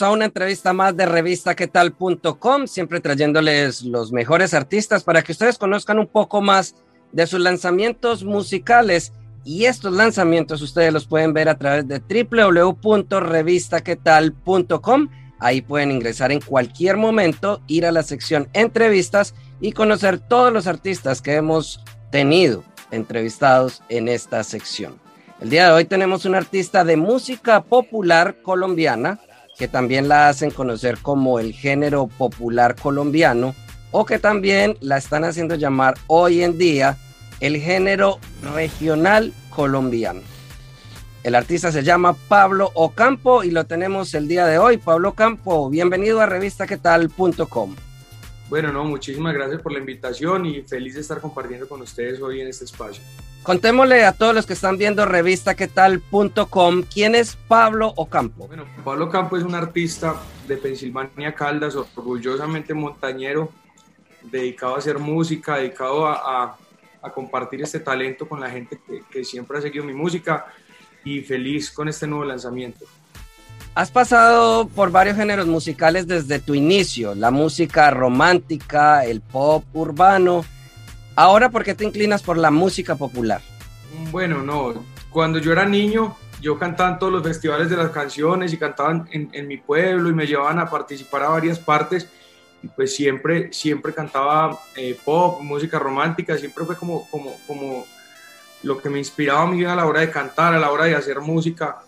A una entrevista más de revistaquetal.com, siempre trayéndoles los mejores artistas para que ustedes conozcan un poco más de sus lanzamientos musicales y estos lanzamientos ustedes los pueden ver a través de www.revistaquetal.com. Ahí pueden ingresar en cualquier momento, ir a la sección entrevistas y conocer todos los artistas que hemos tenido entrevistados en esta sección. El día de hoy tenemos un artista de música popular colombiana que también la hacen conocer como el género popular colombiano o que también la están haciendo llamar hoy en día el género regional colombiano. El artista se llama Pablo Ocampo y lo tenemos el día de hoy. Pablo Ocampo, bienvenido a revistaquetal.com. Bueno, no, muchísimas gracias por la invitación y feliz de estar compartiendo con ustedes hoy en este espacio. Contémosle a todos los que están viendo revistaquetal.com quién es Pablo Ocampo. Bueno, Pablo Ocampo es un artista de Pensilvania Caldas, orgullosamente montañero, dedicado a hacer música, dedicado a, a a compartir este talento con la gente que, que, siempre ha seguido mi música y feliz con este nuevo lanzamiento. Has pasado por varios géneros musicales desde tu inicio, la música romántica, el pop urbano. Ahora, ¿por qué te inclinas por la música popular? Bueno, no, cuando yo era niño, yo cantaba en todos los festivales de las canciones y cantaban en, en mi pueblo y me llevaban a participar a varias partes pues siempre, siempre cantaba eh, pop, música romántica, siempre fue como, como, como lo que me inspiraba a mí a la hora de cantar, a la hora de hacer música.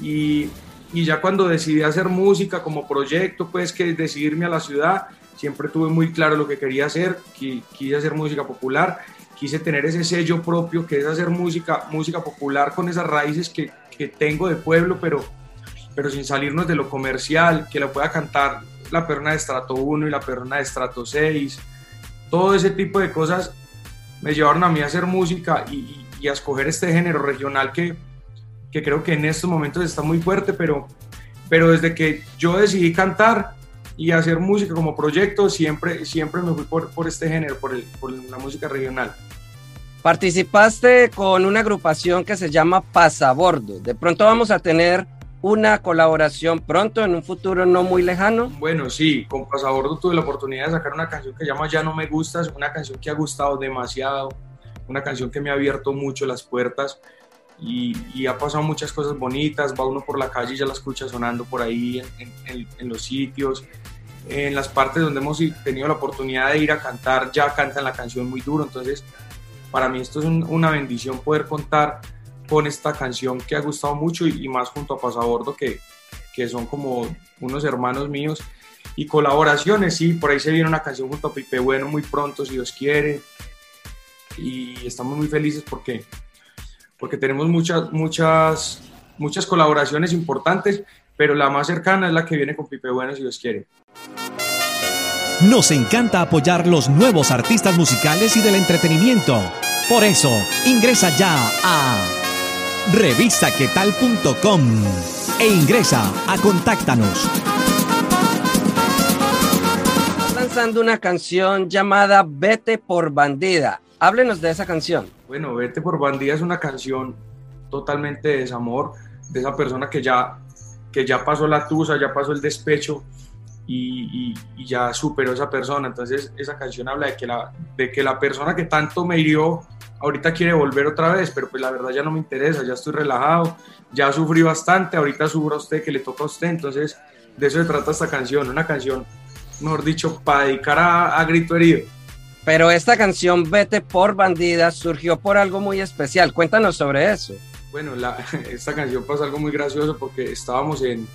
Y, y ya cuando decidí hacer música como proyecto, pues que decidirme a la ciudad, siempre tuve muy claro lo que quería hacer, quise hacer música popular, quise tener ese sello propio que es hacer música, música popular con esas raíces que, que tengo de pueblo, pero, pero sin salirnos de lo comercial, que la pueda cantar la persona de estrato 1 y la persona de estrato 6. Todo ese tipo de cosas me llevaron a mí a hacer música y, y a escoger este género regional que, que, creo que en estos momentos está muy fuerte, pero, pero desde que yo decidí cantar y hacer música como proyecto, siempre, siempre me fui por, por este género, por, el, por la música regional. Participaste con una agrupación que se llama Pasabordo. De pronto vamos a tener una colaboración pronto, en un futuro no muy lejano? Bueno, sí, con Pasabordo tuve la oportunidad de sacar una canción que se llama Ya no me gustas, una canción que ha gustado demasiado, una canción que me ha abierto mucho las puertas y, y ha pasado muchas cosas bonitas, va uno por la calle y ya la escucha sonando por ahí en, en, en los sitios, en las partes donde hemos tenido la oportunidad de ir a cantar, ya cantan la canción muy duro, entonces para mí esto es un, una bendición poder contar con esta canción que ha gustado mucho y, y más junto a Pasabordo, que, que son como unos hermanos míos. Y colaboraciones, sí, por ahí se viene una canción junto a Pipe Bueno muy pronto, si Dios quiere. Y estamos muy felices porque, porque tenemos muchas, muchas, muchas colaboraciones importantes, pero la más cercana es la que viene con Pipe Bueno, si Dios quiere. Nos encanta apoyar los nuevos artistas musicales y del entretenimiento. Por eso, ingresa ya a revistaquetal.com e ingresa a Contáctanos. Lanzando una canción llamada Vete por Bandida. Háblenos de esa canción. Bueno, Vete por Bandida es una canción totalmente de desamor, de esa persona que ya, que ya pasó la tusa, ya pasó el despecho y, ya superó esa persona. Entonces esa canción habla de que, la, de que la persona que tanto me hirió ahorita quiere volver otra vez, pero pues la verdad ya no me interesa, ya estoy relajado, ya sufrí bastante, ahorita sufro a usted que le toca a usted, entonces de eso se trata esta canción, una canción, mejor dicho, para dedicar a, a grito herido. Pero esta canción Vete por Bandida surgió por algo muy especial, cuéntanos sobre eso. Bueno, esta canción pasó algo muy gracioso porque estábamos en,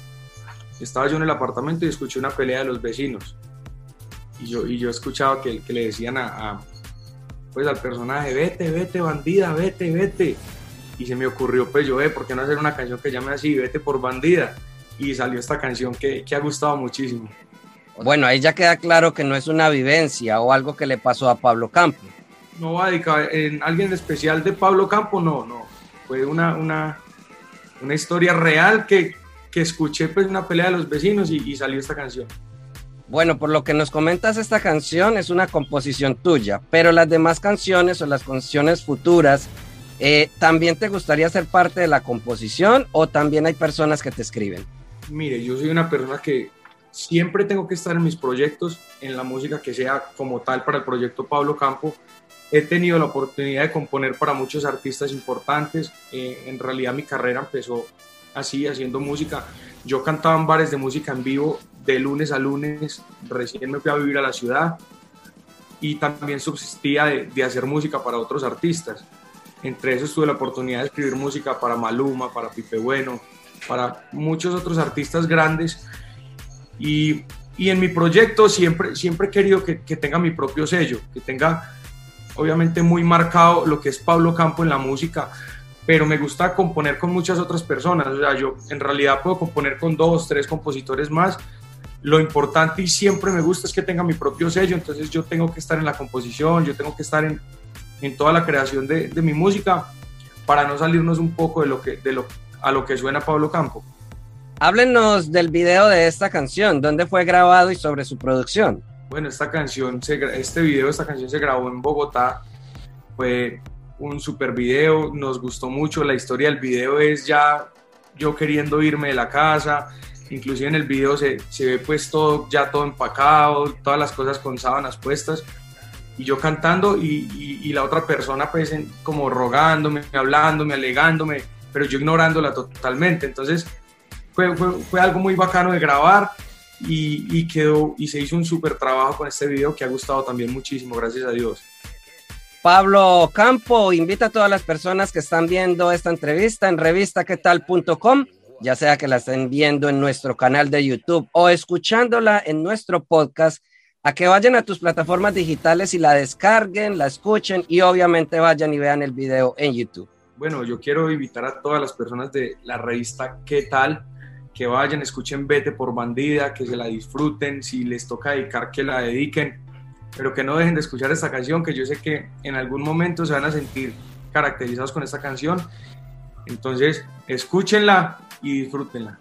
estaba yo en el apartamento y escuché una pelea de los vecinos y yo, y yo escuchaba que, que le decían a, a pues al personaje, vete, vete, bandida, vete, vete. Y se me ocurrió, pues yo, eh, ¿por qué no hacer una canción que llame así, vete por bandida? Y salió esta canción que, que ha gustado muchísimo. Bueno, ahí ya queda claro que no es una vivencia o algo que le pasó a Pablo Campo. No va a dedicar en alguien especial de Pablo Campo, no, no. Fue una, una, una historia real que, que escuché pues una pelea de los vecinos y, y salió esta canción. Bueno, por lo que nos comentas, esta canción es una composición tuya, pero las demás canciones o las canciones futuras, eh, ¿también te gustaría ser parte de la composición o también hay personas que te escriben? Mire, yo soy una persona que siempre tengo que estar en mis proyectos, en la música que sea como tal para el proyecto Pablo Campo. He tenido la oportunidad de componer para muchos artistas importantes. Eh, en realidad mi carrera empezó así, haciendo música. Yo cantaba en bares de música en vivo de lunes a lunes, recién me fui a vivir a la ciudad y también subsistía de, de, hacer música para otros artistas. Entre esos tuve la oportunidad de escribir música para Maluma, para Pipe Bueno, para muchos otros artistas grandes y, y en mi proyecto siempre, siempre he querido que, que tenga mi propio sello, que tenga obviamente muy marcado lo que es Pablo Campo en la música, pero me gusta componer con muchas otras personas. O sea, yo en realidad puedo componer con dos, tres compositores más. Lo importante y siempre me gusta es que tenga mi propio sello, entonces yo tengo que estar en la composición, yo tengo que estar en, en toda la creación de, de, mi música para no salirnos un poco de lo que, de lo, a lo que suena Pablo Campo. Háblenos del video de esta canción, dónde fue grabado y sobre su producción. Bueno, esta canción, este video, esta canción se grabó en Bogotá, fue un super video, nos gustó mucho, la historia del video es ya yo queriendo irme de la casa, inclusive en el video se, se ve pues todo, ya todo empacado, todas las cosas con sábanas puestas, y yo cantando y, y, y la otra persona pues en, como rogándome, hablándome, alegándome, pero yo ignorándola totalmente, entonces fue, fue, fue algo muy bacano de grabar, y, y, quedó y se hizo un súper trabajo con este video que ha gustado también muchísimo, gracias a Dios. Pablo Campo invita a todas las personas que están viendo esta entrevista en revistaquetal.com, ya sea que la estén viendo en nuestro canal de YouTube o escuchándola en nuestro podcast, a que vayan a tus plataformas digitales y la descarguen, la escuchen y obviamente vayan y vean el video en YouTube. Bueno, yo quiero invitar a todas las personas de la revista ¿Qué tal? Que vayan, escuchen Vete por Bandida, que se la disfruten, si les toca dedicar, que la dediquen pero que no dejen de escuchar esta canción, que yo sé que en algún momento se van a sentir caracterizados con esta canción. Entonces, escúchenla y disfrútenla.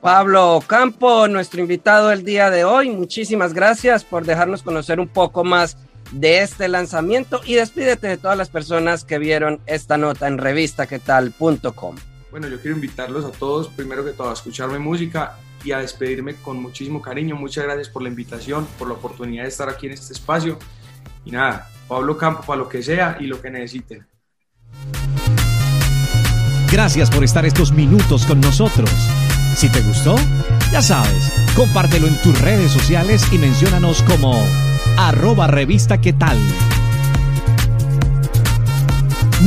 Pablo Campo, nuestro invitado el día de hoy, muchísimas gracias por dejarnos conocer un poco más de este lanzamiento y despídete de todas las personas que vieron esta nota en revistaquetal.com. Bueno, yo quiero invitarlos a todos, primero que todo, a escucharme música y a despedirme con muchísimo cariño. Muchas gracias por la invitación, por la oportunidad de estar aquí en este espacio. Y nada, Pablo Campo para lo que sea y lo que necesiten. Gracias por estar estos minutos con nosotros. Si te gustó, ya sabes, compártelo en tus redes sociales y menciónanos como arroba revista qué tal.